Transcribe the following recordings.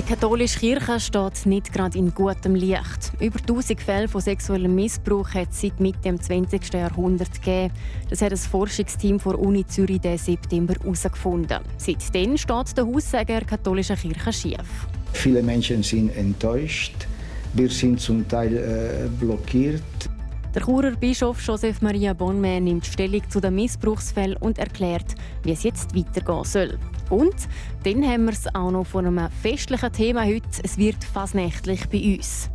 Die katholische Kirche steht nicht gerade in gutem Licht. Über 1000 Fälle von sexuellem Missbrauch hat es seit Mitte des 20. Jahrhunderts gegeben. Das hat das Forschungsteam der Uni Zürich den September herausgefunden. Seitdem steht der Haussager der katholischen Kirche schief. Viele Menschen sind enttäuscht. Wir sind zum Teil äh, blockiert. Der Churer Bischof Joseph Maria Bonme nimmt Stellung zu den Missbrauchsfällen und erklärt, wie es jetzt weitergehen soll. Und dann haben wir es auch noch von einem festlichen Thema heute. Es wird fasnächtlich bei uns.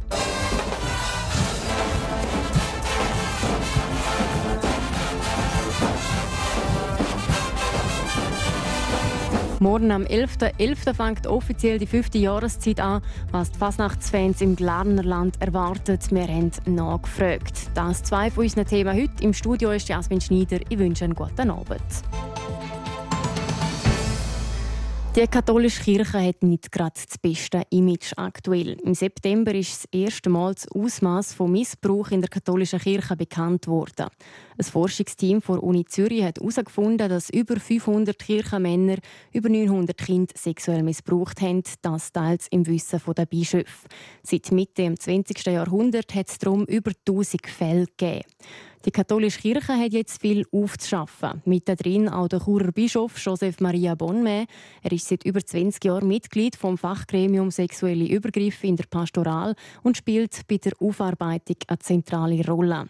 Morgen am 11.11. .11. fängt offiziell die fünfte Jahreszeit an, was die Fasnachtsfans im Glarner Land erwartet. Wir haben nachgefragt. Das zwei von unseren Themen heute. Im Studio ist Jasmin Schneider. Ich wünsche einen guten Abend. Die katholische Kirche hat nicht gerade das beste Image aktuell. Im September ist das erste Mal das Ausmaß von Missbrauch in der katholischen Kirche bekannt worden. Ein Forschungsteam der Uni Zürich hat herausgefunden, dass über 500 Kirchenmänner über 900 Kinder sexuell missbraucht haben, das teils im Wissen der Bischöfe. Seit Mitte des 20. Jahrhunderts hat es darum über 1000 Fälle gegeben. Die katholische Kirche hat jetzt viel aufzuschaffen. Mit drin auch der Churer Bischof Joseph Maria Bonme. Er ist seit über 20 Jahren Mitglied vom Fachgremium Sexuelle Übergriffe in der Pastoral und spielt bei der Aufarbeitung eine zentrale Rolle.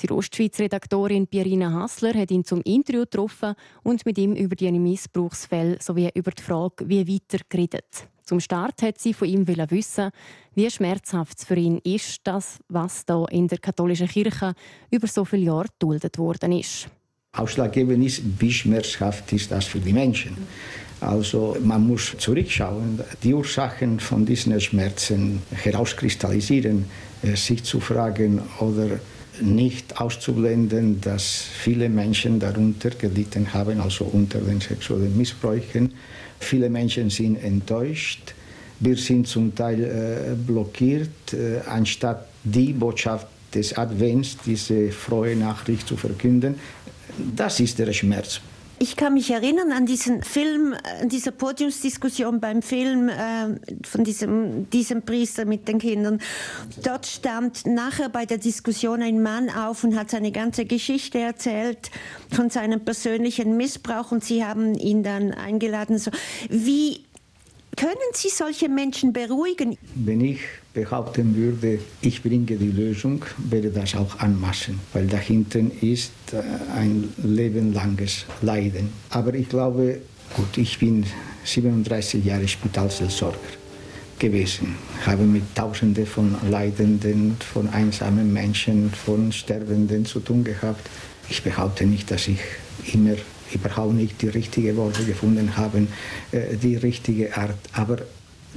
Die Ostschweiz-Redaktorin Pierina Hassler hat ihn zum Interview getroffen und mit ihm über die Missbrauchsfälle sowie über die Frage, wie weiter geredet. Zum Start hat sie von ihm wissen, wie schmerzhaft es für ihn ist, das, was da in der katholischen Kirche über so viele Jahre geduldet worden ist. Ausschlaggebend ist, wie schmerzhaft ist das für die Menschen. Also man muss zurückschauen, die Ursachen von diesen Schmerzen herauskristallisieren, äh, sich zu fragen oder nicht auszublenden, dass viele Menschen darunter gelitten haben, also unter den sexuellen Missbräuchen. Viele Menschen sind enttäuscht. Wir sind zum Teil äh, blockiert, äh, anstatt die Botschaft des Advents, diese frohe Nachricht zu verkünden. Das ist der Schmerz. Ich kann mich erinnern an diesen Film, an diese Podiumsdiskussion beim Film äh, von diesem, diesem Priester mit den Kindern. Dort stand nachher bei der Diskussion ein Mann auf und hat seine ganze Geschichte erzählt von seinem persönlichen Missbrauch und sie haben ihn dann eingeladen. So, wie können Sie solche Menschen beruhigen? Wenn ich behaupten würde, ich bringe die Lösung, wäre das auch anmaßen, weil dahinter ist äh, ein lebenlanges Leiden. Aber ich glaube, gut, ich bin 37 Jahre Spitalseelsorger gewesen, habe mit Tausenden von Leidenden, von einsamen Menschen, von Sterbenden zu tun gehabt. Ich behaupte nicht, dass ich immer überhaupt nicht die richtigen Worte gefunden haben, äh, die richtige Art. Aber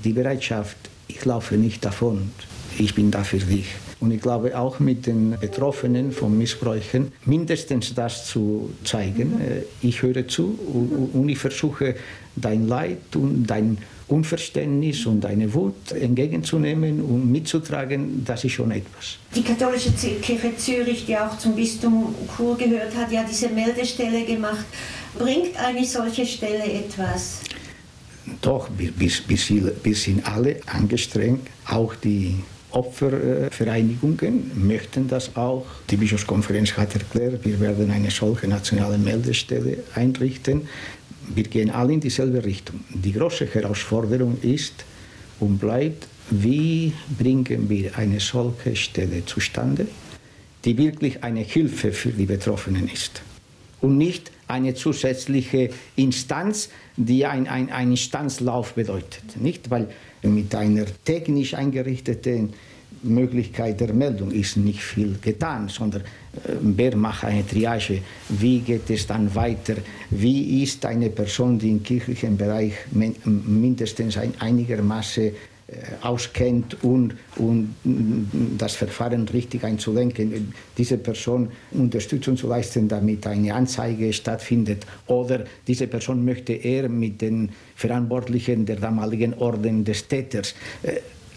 die Bereitschaft, ich laufe nicht davon, ich bin da für dich. Und ich glaube auch mit den Betroffenen von Missbräuchen mindestens das zu zeigen. Äh, ich höre zu und ich versuche dein Leid und dein Unverständnis und eine Wut entgegenzunehmen und mitzutragen, das ist schon etwas. Die katholische Kirche Zürich, die auch zum Bistum Chur gehört, hat ja diese Meldestelle gemacht. Bringt eine solche Stelle etwas? Doch, wir, sind alle angestrengt, auch die Opfervereinigungen möchten das auch. Die Bischofskonferenz hat erklärt, wir werden eine solche nationale Meldestelle einrichten wir gehen alle in dieselbe Richtung. Die große Herausforderung ist und bleibt, wie bringen wir eine solche Stelle zustande, die wirklich eine Hilfe für die Betroffenen ist und nicht eine zusätzliche Instanz, die ein, ein, ein Instanzlauf bedeutet. Nicht? Weil mit einer technisch eingerichteten Möglichkeit der Meldung ist nicht viel getan, sondern äh, wer macht eine Triage, wie geht es dann weiter, wie ist eine Person, die im kirchlichen Bereich mindestens ein, einigermaßen auskennt und, und das Verfahren richtig einzulenken, diese Person Unterstützung zu leisten, damit eine Anzeige stattfindet. Oder diese Person möchte eher mit den Verantwortlichen der damaligen Orden des Täters.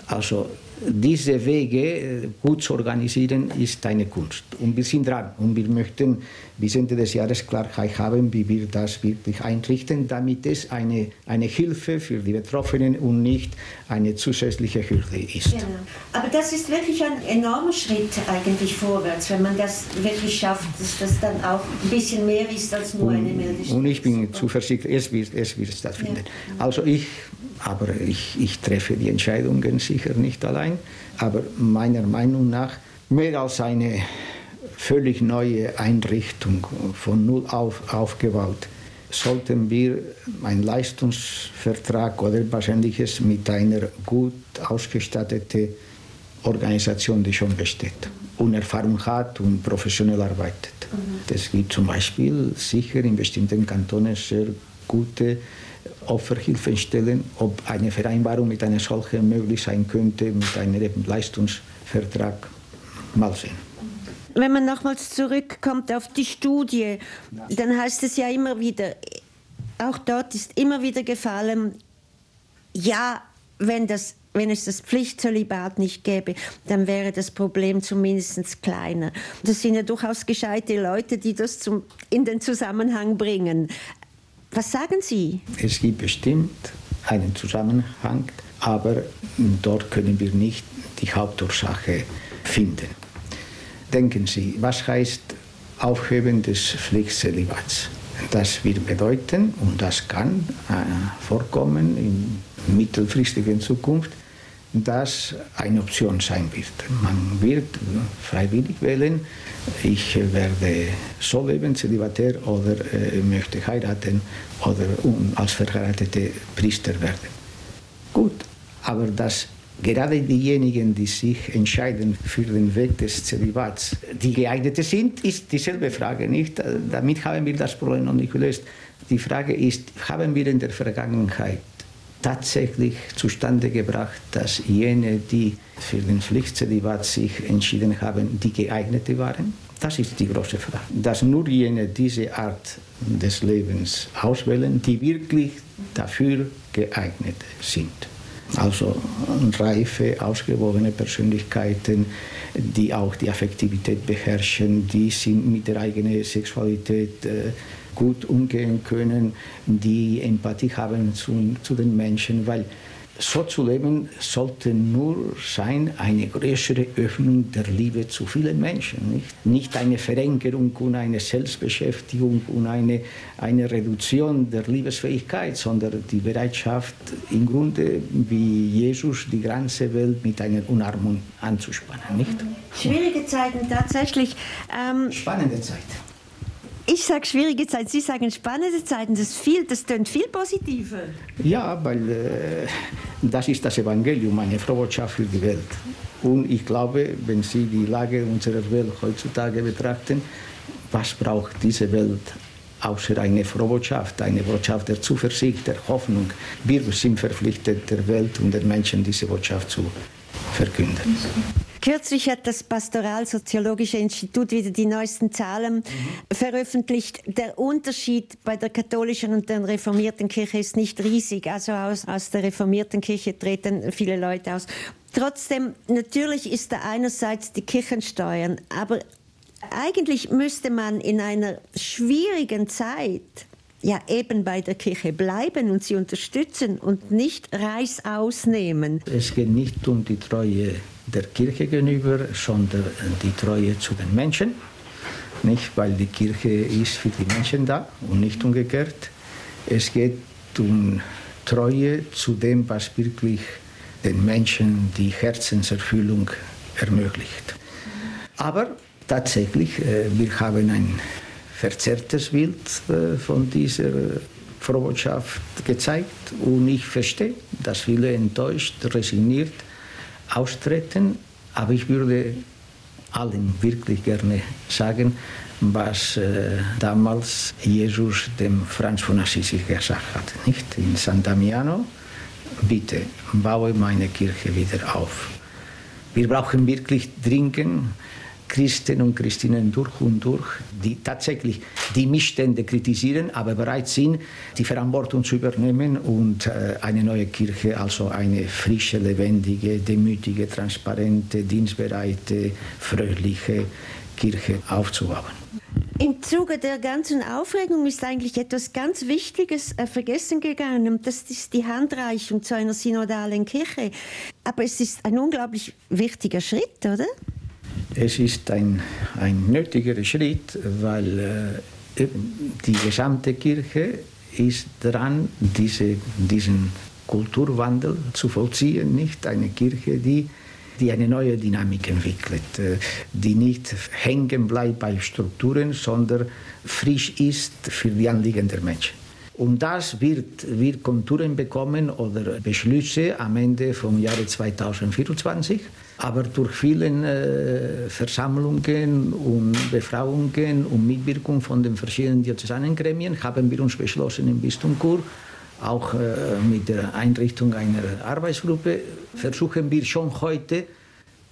Also diese Wege äh, gut zu organisieren, ist eine Kunst. Und wir sind dran. Und wir möchten bis Ende des Jahres Klarheit haben, wie wir das wirklich einrichten, damit es eine, eine Hilfe für die Betroffenen und nicht eine zusätzliche Hürde ist. Genau. Aber das ist wirklich ein enormer Schritt eigentlich vorwärts, wenn man das wirklich schafft, dass das dann auch ein bisschen mehr ist als nur eine Meldestelle. Und ich bin zuversichtlich, es wird, es wird stattfinden. Ja. Also ich aber ich, ich treffe die Entscheidungen sicher nicht allein. Aber meiner Meinung nach mehr als eine völlig neue Einrichtung von null auf aufgebaut, sollten wir einen Leistungsvertrag oder wahrscheinliches mit einer gut ausgestatteten Organisation, die schon besteht und Erfahrung hat und professionell arbeitet. Mhm. Es gibt zum Beispiel sicher in bestimmten Kantonen sehr gute Opferhilfestellen, ob eine Vereinbarung mit einer solchen möglich sein könnte, mit einem Leistungsvertrag. Mal sehen. Wenn man nochmals zurückkommt auf die Studie, dann heißt es ja immer wieder, auch dort ist immer wieder gefallen, ja, wenn, das, wenn es das Pflichtzölibat nicht gäbe, dann wäre das Problem zumindest kleiner. Das sind ja durchaus gescheite Leute, die das zum, in den Zusammenhang bringen. Was sagen Sie? Es gibt bestimmt einen Zusammenhang, aber dort können wir nicht die Hauptursache finden. Denken Sie, was heißt Aufheben des Pflichtzelibats? Das wird bedeuten, und das kann äh, vorkommen in mittelfristiger Zukunft, dass eine Option sein wird. Man wird freiwillig wählen, ich werde so leben, zelibatär, oder äh, möchte heiraten oder als verheiratete Priester werden. Gut, aber dass gerade diejenigen, die sich entscheiden für den Weg des Zelibats, die geeignete sind, ist dieselbe Frage nicht. Damit haben wir das Problem noch nicht gelöst. Die Frage ist, haben wir in der Vergangenheit tatsächlich zustande gebracht, dass jene, die für den Pflichtzelibat sich entschieden haben, die geeignete waren? Das ist die große Frage. Dass nur jene diese Art des Lebens auswählen, die wirklich dafür geeignet sind. Also reife, ausgewogene Persönlichkeiten, die auch die Affektivität beherrschen, die sind mit der eigenen Sexualität äh, gut umgehen können, die Empathie haben zu, zu den Menschen, weil so zu leben sollte nur sein eine größere Öffnung der Liebe zu vielen Menschen. Nicht, nicht eine Verengerung und eine Selbstbeschäftigung und eine, eine Reduktion der Liebesfähigkeit, sondern die Bereitschaft, im Grunde wie Jesus die ganze Welt mit einer Umarmung anzuspannen. Nicht? Schwierige Zeiten tatsächlich. Ähm Spannende Zeit ich sage schwierige Zeiten, Sie sagen spannende Zeiten. Das, viel, das klingt viel positiver. Ja, weil äh, das ist das Evangelium, eine Frohbotschaft für die Welt. Und ich glaube, wenn Sie die Lage unserer Welt heutzutage betrachten, was braucht diese Welt außer eine Frohbotschaft, eine Botschaft der Zuversicht, der Hoffnung? Wir sind verpflichtet, der Welt und den Menschen diese Botschaft zu verkünden. Kürzlich hat das Pastoralsoziologische Institut wieder die neuesten Zahlen mhm. veröffentlicht. Der Unterschied bei der katholischen und der reformierten Kirche ist nicht riesig. Also aus, aus der reformierten Kirche treten viele Leute aus. Trotzdem, natürlich ist da einerseits die Kirchensteuern, aber eigentlich müsste man in einer schwierigen Zeit ja eben bei der Kirche bleiben und sie unterstützen und nicht Reißaus nehmen. Es geht nicht um die Treue der Kirche gegenüber, sondern die Treue zu den Menschen. Nicht, weil die Kirche ist für die Menschen da und nicht umgekehrt. Es geht um Treue zu dem, was wirklich den Menschen die Herzenserfüllung ermöglicht. Aber tatsächlich, äh, wir haben ein verzerrtes Bild äh, von dieser Frohbotschaft gezeigt und ich verstehe, dass viele enttäuscht, resigniert austreten, aber ich würde allen wirklich gerne sagen, was äh, damals Jesus dem Franz von Assisi gesagt hat. Nicht? In San Damiano bitte baue meine Kirche wieder auf. Wir brauchen wirklich dringend Christen und Christinnen durch und durch, die tatsächlich die Missstände kritisieren, aber bereit sind, die Verantwortung zu übernehmen und äh, eine neue Kirche, also eine frische, lebendige, demütige, transparente, dienstbereite, fröhliche Kirche aufzubauen. Im Zuge der ganzen Aufregung ist eigentlich etwas ganz Wichtiges äh, vergessen gegangen. Und das ist die Handreichung zu einer synodalen Kirche. Aber es ist ein unglaublich wichtiger Schritt, oder? Es ist ein, ein nötiger Schritt, weil äh, die gesamte Kirche ist dran, diese, diesen Kulturwandel zu vollziehen. Nicht eine Kirche, die die eine neue Dynamik entwickelt, äh, die nicht hängen bleibt bei Strukturen, sondern frisch ist für die Anliegen der Menschen. Und das wird, wird Konturen bekommen oder Beschlüsse am Ende vom Jahre 2024. Aber durch viele äh, Versammlungen und Befragungen und Mitwirkung von den verschiedenen Diözesanengremien haben wir uns beschlossen im Bistum Chur, auch äh, mit der Einrichtung einer Arbeitsgruppe, versuchen wir schon heute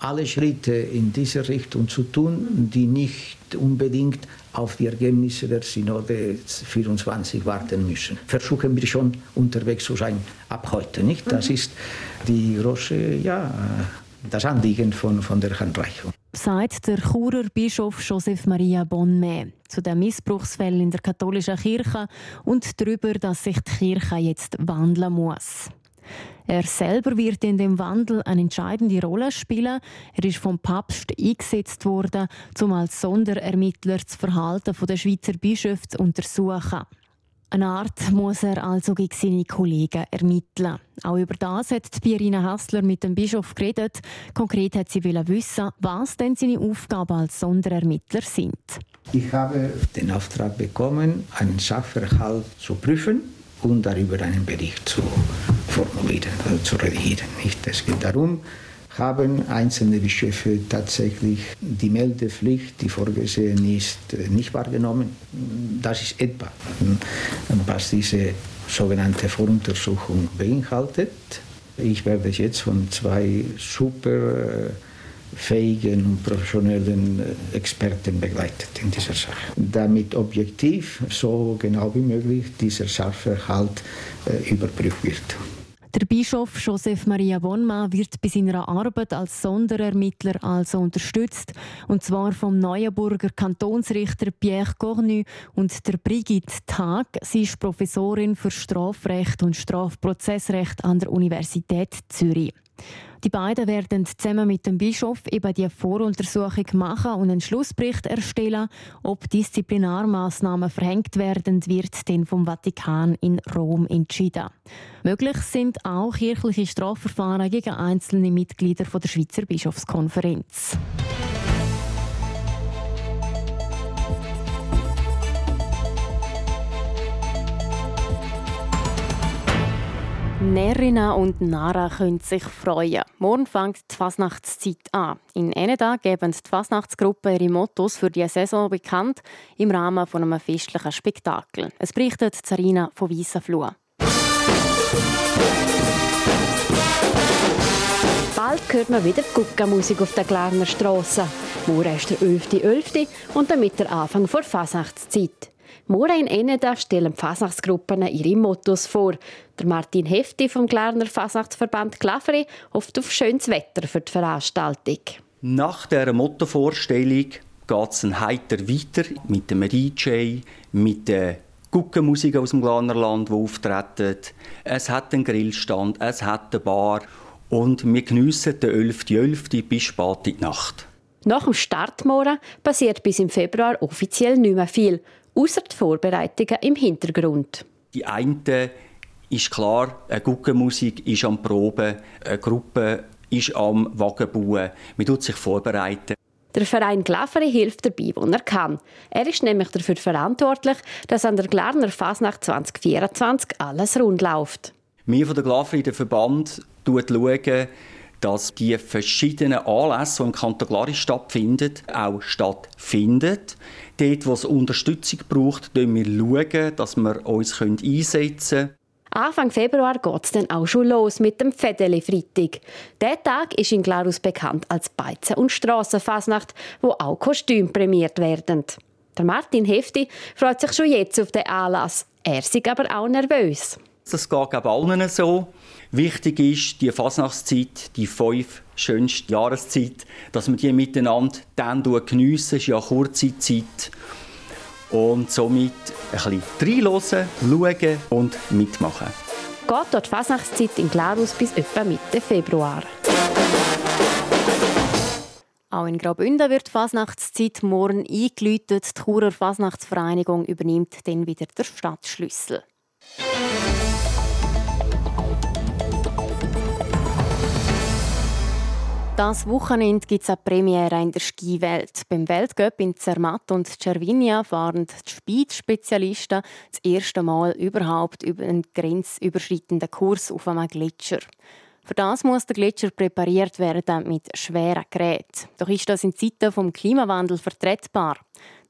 alle Schritte in diese Richtung zu tun, die nicht unbedingt auf die Ergebnisse der Synode 24 warten müssen. Versuchen wir schon unterwegs zu sein ab heute, nicht? Das mhm. ist die große, ja, das Anliegen von, von der Handreichung sagt der Churer Bischof Joseph Maria Bonme zu den Missbrauchsfällen in der katholischen Kirche und darüber, dass sich die Kirche jetzt wandeln muss. Er selber wird in dem Wandel eine entscheidende Rolle spielen. Er ist vom Papst eingesetzt worden, um als Sonderermittler das Verhalten der Schweizer Bischöfe zu untersuchen. Eine Art muss er also gegen seine Kollegen ermitteln. Auch über das hat Birina Hassler mit dem Bischof geredet. Konkret hat sie wissen, was denn seine Aufgaben als Sonderermittler sind. Ich habe den Auftrag bekommen, einen Sachverhalt zu prüfen und darüber einen Bericht zu formulieren, also zu redigieren. Es geht darum, haben einzelne Bischöfe tatsächlich die Meldepflicht, die vorgesehen ist, nicht wahrgenommen. Das ist etwa, was diese sogenannte Voruntersuchung beinhaltet. Ich werde jetzt von zwei super äh, fähigen und professionellen äh, Experten begleitet in dieser Sache. Damit objektiv, so genau wie möglich, dieser Sachverhalt äh, überprüft wird. Der Bischof Joseph Maria Bonma wird bei seiner Arbeit als Sonderermittler also unterstützt, und zwar vom Neuenburger Kantonsrichter Pierre Cornu und der Brigitte Tag. Sie ist Professorin für Strafrecht und Strafprozessrecht an der Universität Zürich. Die beiden werden zusammen mit dem Bischof eben die Voruntersuchung machen und einen Schlussbericht erstellen. Ob Disziplinarmaßnahmen verhängt werden, wird dann vom Vatikan in Rom entschieden. Möglich sind auch kirchliche Strafverfahren gegen einzelne Mitglieder der Schweizer Bischofskonferenz. Nerinnen und Nara können sich freuen. Morgen fängt die Fasnachtszeit an. In Eneda geben die Fasnachtsgruppe ihre Mottos für die Saison bekannt im Rahmen von einem festlichen Spektakel. Es berichtet Zarina von Wiesenfluh. Bald hört man wieder Guckermusik auf der Glarner Straße. Morgen ist der 11.11. .11. und damit der Anfang der Fasnachtszeit. Morgen in Eneda stellen die Fasnachtsgruppen ihre Mottos vor. Der Martin Hefti vom Glarner Fasnachtsverband Glafri hofft auf schönes Wetter für die Veranstaltung. Nach der Mottovorstellung geht es heiter weiter mit dem DJ, mit der Guckenmusik aus dem Glarnerland, die auftreten. Es hat einen Grillstand, es hat eine Bar und wir geniessen den 11.11. .11. bis spät in die Nacht. Nach dem Start morgen passiert bis im Februar offiziell nicht mehr viel außer die Vorbereitungen im Hintergrund. Die eine ist klar, eine Guckenmusik ist am Proben, eine Gruppe ist am Wagenbauen. Man tut sich vorbereiten. Der Verein Glaferi hilft dabei, wo er kann. Er ist nämlich dafür verantwortlich, dass an der Glarner Fasnacht 2024 alles rund läuft. Wir von der Glaferi, der Verband, schauen, dass die verschiedenen Anlässe, die im Kanton Glari stattfinden, auch stattfinden. Dort, wo es Unterstützung braucht, schauen wir, dass wir uns einsetzen können. Anfang Februar geht es dann auch schon los mit dem Fedeli Freitag. Der Tag ist in Glarus bekannt als Beizen- und Strassenfasnacht, wo auch Kostüme prämiert werden. Der Martin Hefti freut sich schon jetzt auf den Anlass. Er ist aber auch nervös. Das geht glaube allen so. Wichtig ist, die Fasnachtszeit, die fünf schönste Jahreszeit, dass wir die miteinander dann geniessen. Es ist ja eine kurze Zeit. Und somit ein bisschen reinhören, schauen und mitmachen. Geht dort die Fasnachtszeit in Glarus bis etwa Mitte Februar. Auch in Graubünden wird die Fasnachtszeit morgen eingeläutet. Die Churer Fasnachtsvereinigung übernimmt dann wieder den Stadtschlüssel. Das Wochenende gibt es eine Premiere in der Skiwelt. Beim Weltcup in Zermatt und Cervinia fahren die Speed-Spezialisten das erste Mal überhaupt über einen grenzüberschreitenden Kurs auf einem Gletscher. Für das muss der Gletscher präpariert werden mit schweren Geräten. Doch ist das in Zeiten des Klimawandels vertretbar?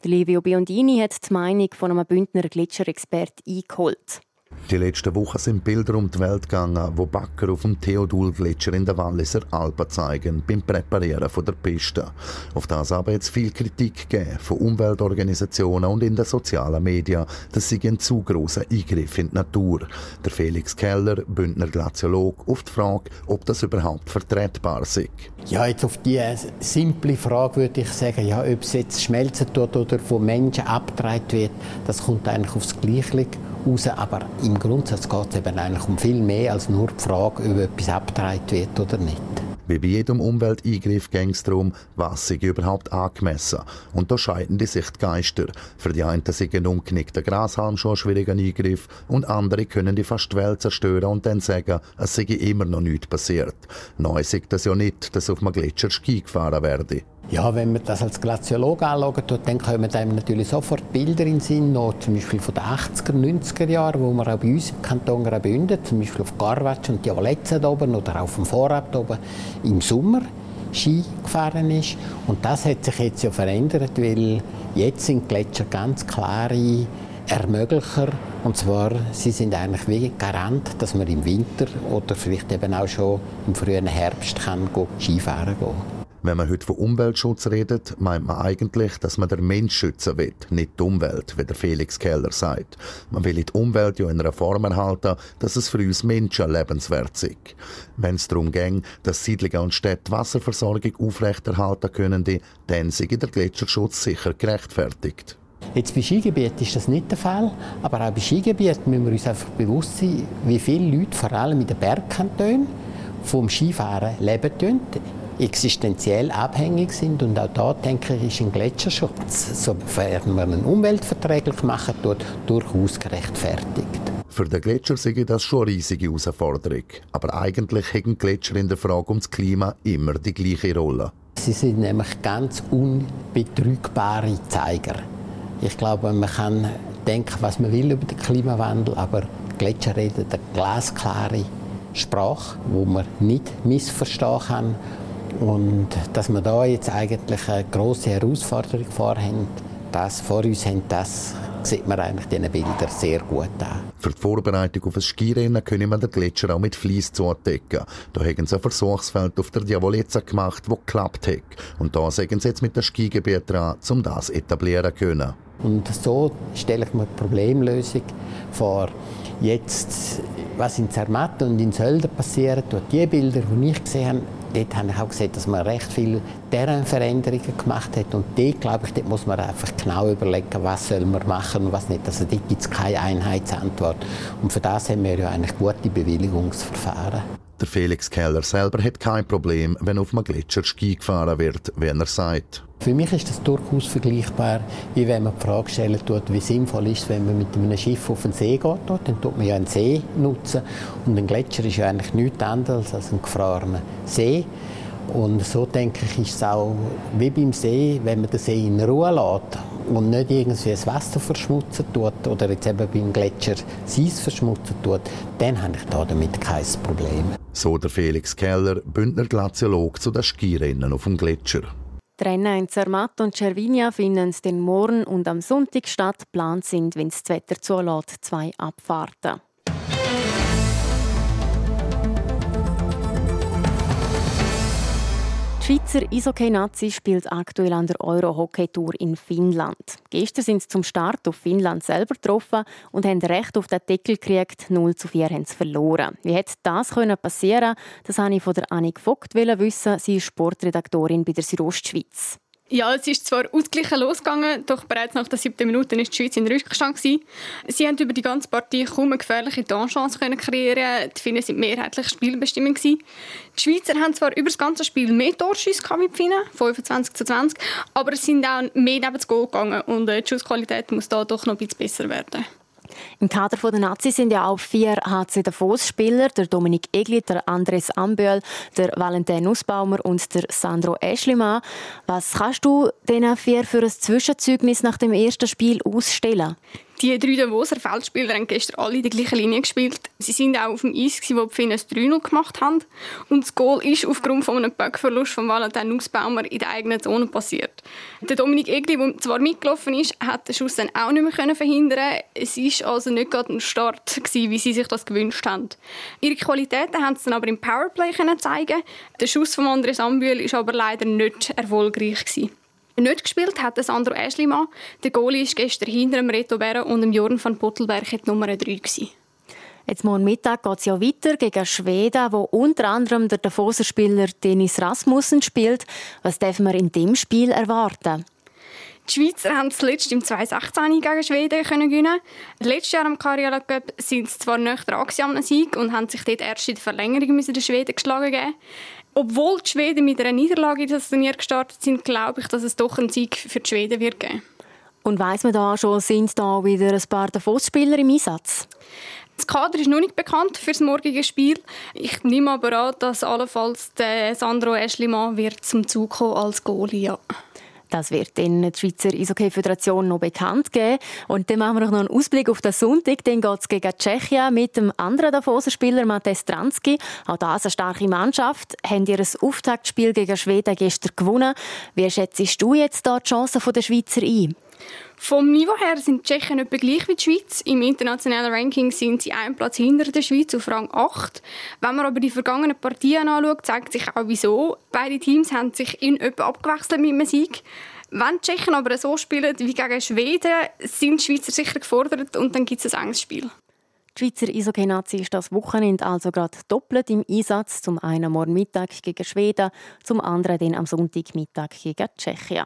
Livio Biondini hat die Meinung von einem Bündner Gletscherexpert eingeholt. Die letzten Wochen sind Bilder um die Welt gegangen, wo Backer auf dem Theodul-Gletscher in der Walliser Alpen zeigen, beim Präparieren der Piste. Auf das aber jetzt viel Kritik gegeben, von Umweltorganisationen und in den sozialen Medien, das sei ein zu grosser Eingriff in die Natur. Der Felix Keller, Bündner Glaziolog, auf die Frage, ob das überhaupt vertretbar sei. Ja, jetzt auf die simple Frage würde ich sagen, ja, ob es jetzt schmelzen tut oder von Menschen abgetragen wird, das kommt eigentlich aufs Gleiche raus. Aber im Grundsatz geht es eben eigentlich um viel mehr als nur die Frage, ob etwas abgetragen wird oder nicht. Wie bei jedem Umwelteingriff ging es darum, was sich überhaupt angemessen. Und da scheiden die sich die Geister. Für die einen sind ein umknickter Grashalm schon ein schwieriger Eingriff und andere können die fast Welt zerstören und dann sagen, es sei immer noch nichts passiert. Neu sagt das ja nicht, dass auf einem Gletscher Ski gefahren werde. Ja, wenn man das als Glaziolog anschaut, dann kommen einem natürlich sofort Bilder in den Sinn, zum Beispiel von den 80er, 90er Jahren, wo man auch bei uns im Kanton Graubünden, zum Beispiel auf Garwatsch und Diavoletze oben oder auf dem Vorab oben im Sommer Ski gefahren ist. Und das hat sich jetzt ja verändert, weil jetzt sind Gletscher ganz klare Ermöglicher. Und zwar, sie sind eigentlich wie Garant, dass man im Winter oder vielleicht eben auch schon im frühen Herbst kann Skifahren gehen kann. Wenn man heute von Umweltschutz redet, meint man eigentlich, dass man den Mensch schützen will, nicht die Umwelt, wie der Felix Keller sagt. Man will die Umwelt ja in einer Form erhalten, dass es für uns Menschen lebenswert ist. Wenn es darum ging, dass Siedlungen und Städte Wasserversorgung aufrechterhalten können, dann sei der Gletscherschutz sicher gerechtfertigt. Jetzt bei Skigebieten ist das nicht der Fall, aber auch bei Skigebieten müssen wir uns einfach bewusst sein, wie viele Leute, vor allem in den Bergkantonen, vom Skifahren leben existenziell abhängig sind. Und auch da, denke ich, ist ein Gletscherschutz, sofern man ihn umweltverträglich machen tut, durchaus gerechtfertigt. Für den Gletscher sehe das schon eine riesige Herausforderung. Aber eigentlich haben Gletscher in der Frage ums Klima immer die gleiche Rolle. Sie sind nämlich ganz unbetrügbare Zeiger. Ich glaube, man kann denken, was man will über den Klimawandel, aber Gletscher reden eine glasklare Sprache, wo man nicht missverstehen kann und dass wir da jetzt eigentlich eine große Herausforderung vorhaben, das vor uns haben, das sieht man eigentlich diesen Bildern sehr gut an. Für die Vorbereitung auf ein Skirennen können wir den Gletscher auch mit Fleiss zudecken. Da haben sie ein Versuchsfeld auf der Diavolezza gemacht, das geklappt hat. Und da sagen sie jetzt mit dem Skigebiet dran, um das etablieren können. Und so stelle ich mir die Problemlösung vor. Jetzt, was in Zermatt und in Sölden passiert, die Bilder, die ich gesehen habe, dort habe ich auch gesehen, dass man recht viele Terrainveränderungen gemacht hat. Und dort, glaube ich, dort muss man einfach genau überlegen, was soll man machen und was nicht. Also dort gibt es keine Einheitsantwort. Und für das haben wir ja eigentlich gute Bewilligungsverfahren. Der Felix Keller selber hat kein Problem, wenn auf einem Gletscher Ski gefahren wird, wie er sagt. Für mich ist das durchaus vergleichbar, wie wenn man die Frage stellen tut, wie sinnvoll ist es, wenn man mit einem Schiff auf den See geht. Dann tut man ja einen See nutzen. Und ein Gletscher ist ja eigentlich nichts anderes als ein gefrorener See. Und so denke ich, ist es auch wie beim See, wenn man den See in Ruhe lässt und nicht irgendwie das Wasser verschmutzen tut oder jetzt eben beim Gletscher das Eis verschmutzen tut, dann habe ich da damit kein Problem. So der Felix Keller, Bündner Glaziolog zu den Skirennen auf dem Gletscher. Die Rennen in Zermatt und Cervinia finden den Morgen und am Sonntag statt. Geplant sind, wenn es das Wetter zulässt, zwei Abfahrten. Die Schweizer Eishockey-Nazi spielt aktuell an der Euro-Hockey-Tour in Finnland. Gestern sind sie zum Start auf Finnland selber getroffen und haben recht auf den Deckel gekriegt. 0 zu 4 haben sie verloren. Wie hätte das passieren können? Das wollte ich von der Annik Vogt wissen. Sie ist Sportredaktorin bei der Südostschweiz. Ja, es ist zwar ausgeglichen losgegangen, doch bereits nach der siebten Minute ist die Schweiz in Rückstand. Sie haben über die ganze Partie kaum eine gefährliche Torchance kreieren. Die Finnen sind mehrheitlich Spielbestimmung gewesen. Die Schweizer haben zwar über das ganze Spiel mehr Torschüsse wie die Finnen, 25 zu 20, aber es sind auch mehr neben das Goal gegangen und äh, die Schussqualität muss da doch noch ein bisschen besser werden. Im Kader der Nazis sind ja auch vier HC Davos-Spieler, der Dominik Egli, der Andres Amböl, der Valentin Nussbaumer und der Sandro Eschlimann. Was kannst du diesen vier für ein Zwischenzeugnis nach dem ersten Spiel ausstellen? Die drei Davoser Feldspieler haben gestern alle die gleiche Linie gespielt. Sie sind auch auf dem Eis, wo die Finnen 3-0 gemacht haben. Und das Goal ist aufgrund von einem Böckverlust von Valentin Nussbaumer in der eigenen Zone passiert. Der Dominik Egli, der zwar mitgelaufen ist, hat den Schuss dann auch nicht mehr verhindern Es war also nicht gerade ein Start, wie sie sich das gewünscht haben. Ihre Qualitäten haben sie dann aber im Powerplay zeigen Der Schuss von Andres Ambühl war aber leider nicht erfolgreich. Gewesen. Nicht gespielt hat Sandro Eschlimann. Der Goalie war gestern hinter dem Reto Berra und dem Jorn van Pottelberg die Nummer 3 gewesen. Jetzt morgen Mittag geht es ja weiter gegen Schweden, wo unter anderem der Davoser-Spieler Dennis Rasmussen spielt. Was dürfen wir in dem Spiel erwarten? Die Schweizer haben zuletzt im 2016 gegen Schweden gewinnen. Letztes Jahr am Karriere Cup sind sie zwar nicht dran am Sieg und haben sich dort erst in der Verlängerung müssen den Schweden geschlagen geben. Obwohl die Schweden mit einer Niederlage in das Turnier gestartet sind, glaube ich, dass es doch einen Sieg für die Schweden wird geben. Und weiss man da schon, sind da wieder ein paar Davos-Spieler im Einsatz? Das Kader ist noch nicht bekannt für das morgige Spiel. Ich nehme aber an, dass allenfalls der Sandro Eschlimann wird zum Zug kommen als Goalie. Ja. Das wird in der Schweizer Eishockey-Föderation noch bekannt geben. Und dann machen wir noch einen Ausblick auf den Sonntag. Dann geht es gegen Tschechien mit dem anderen Davoser-Spieler Matej Stransky. Auch das eine starke Mannschaft. Haben ihr ein Auftaktspiel gegen Schweden gestern gewonnen. Wie schätzt du jetzt da die Chancen der Schweizer ein? Vom Niveau her sind die Tschechen etwa gleich wie die Schweiz. Im internationalen Ranking sind sie einen Platz hinter der Schweiz auf Rang 8. Wenn man aber die vergangenen Partien anschaut, zeigt sich auch wieso. Beide Teams haben sich in etwa abgewechselt mit dem Sieg. Wenn die Tschechen aber so spielen wie gegen Schweden, sind die Schweizer sicher gefordert und dann gibt es ein enges Spiel. Die Schweizer Eishockey-Nazi ist das Wochenende also gerade doppelt im Einsatz. Zum einen morgen Mittag gegen Schweden, zum anderen dann am Sonntagmittag gegen Tschechien.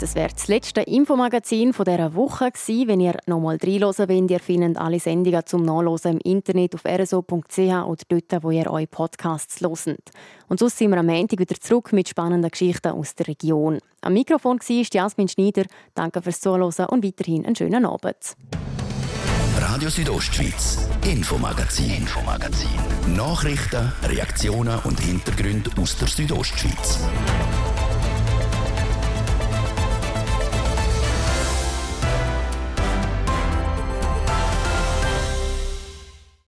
Das wäre das letzte Infomagazin von dieser Woche gewesen. Wenn ihr nochmal reinhören wollt, ihr findet alle Sendungen zum Nachlesen im Internet auf rso.ch oder dort, wo ihr eure Podcasts hört. Und sonst sind wir am Montag wieder zurück mit spannenden Geschichten aus der Region. Am Mikrofon war Jasmin Schneider. Danke fürs Zuhören und weiterhin einen schönen Abend. Radio Südostschweiz, Infomagazin, Infomagazin. Nachrichten, Reaktionen und Hintergründe aus der Südostschweiz.